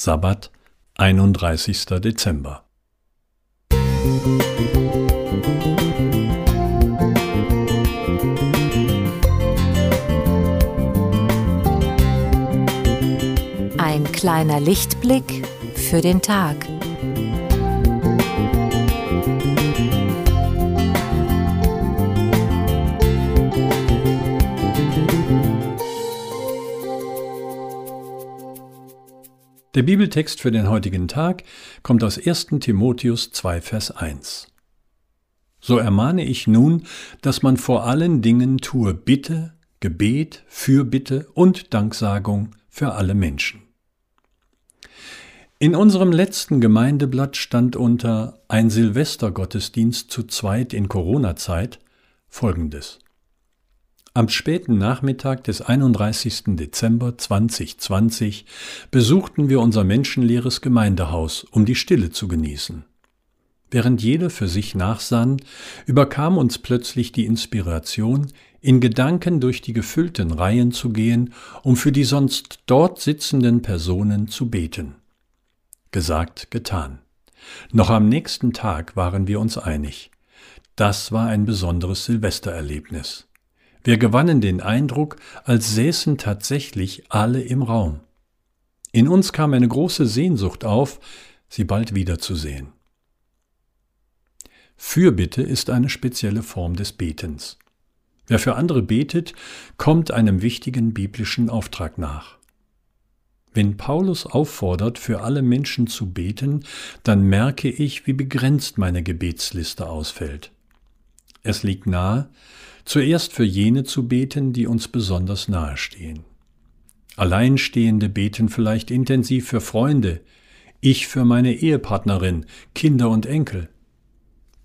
Sabbat, 31. Dezember. Ein kleiner Lichtblick für den Tag. Der Bibeltext für den heutigen Tag kommt aus 1 Timotheus 2, Vers 1. So ermahne ich nun, dass man vor allen Dingen tue Bitte, Gebet, Fürbitte und Danksagung für alle Menschen. In unserem letzten Gemeindeblatt stand unter ein Silvestergottesdienst zu zweit in Corona-Zeit folgendes. Am späten Nachmittag des 31. Dezember 2020 besuchten wir unser menschenleeres Gemeindehaus, um die Stille zu genießen. Während jeder für sich nachsann, überkam uns plötzlich die Inspiration, in Gedanken durch die gefüllten Reihen zu gehen, um für die sonst dort sitzenden Personen zu beten. Gesagt, getan. Noch am nächsten Tag waren wir uns einig. Das war ein besonderes Silvestererlebnis. Wir gewannen den Eindruck, als säßen tatsächlich alle im Raum. In uns kam eine große Sehnsucht auf, sie bald wiederzusehen. Fürbitte ist eine spezielle Form des Betens. Wer für andere betet, kommt einem wichtigen biblischen Auftrag nach. Wenn Paulus auffordert, für alle Menschen zu beten, dann merke ich, wie begrenzt meine Gebetsliste ausfällt. Es liegt nahe, zuerst für jene zu beten, die uns besonders nahe stehen. Alleinstehende beten vielleicht intensiv für Freunde, ich für meine Ehepartnerin, Kinder und Enkel.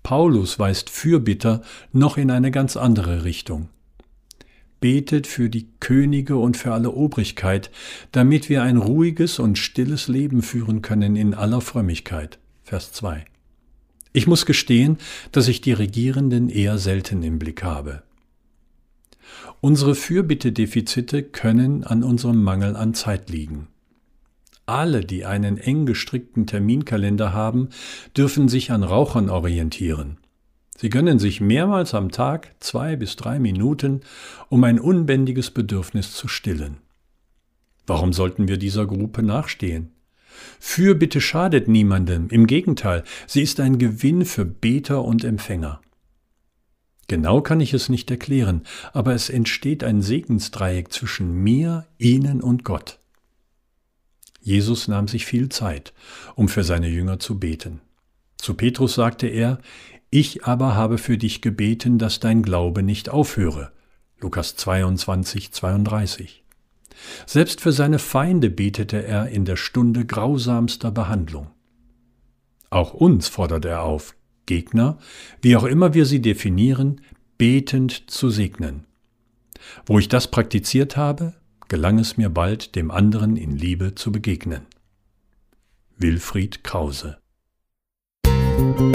Paulus weist Fürbitter noch in eine ganz andere Richtung. Betet für die Könige und für alle Obrigkeit, damit wir ein ruhiges und stilles Leben führen können in aller Frömmigkeit. Vers 2. Ich muss gestehen, dass ich die Regierenden eher selten im Blick habe. Unsere Fürbittedefizite können an unserem Mangel an Zeit liegen. Alle, die einen eng gestrickten Terminkalender haben, dürfen sich an Rauchern orientieren. Sie gönnen sich mehrmals am Tag zwei bis drei Minuten, um ein unbändiges Bedürfnis zu stillen. Warum sollten wir dieser Gruppe nachstehen? Fürbitte schadet niemandem, im Gegenteil, sie ist ein Gewinn für Beter und Empfänger. Genau kann ich es nicht erklären, aber es entsteht ein Segensdreieck zwischen mir, Ihnen und Gott. Jesus nahm sich viel Zeit, um für seine Jünger zu beten. Zu Petrus sagte er, Ich aber habe für dich gebeten, dass dein Glaube nicht aufhöre. Lukas 22, 32. Selbst für seine Feinde betete er in der Stunde grausamster Behandlung. Auch uns fordert er auf, Gegner, wie auch immer wir sie definieren, betend zu segnen. Wo ich das praktiziert habe, gelang es mir bald, dem anderen in Liebe zu begegnen. Wilfried Krause Musik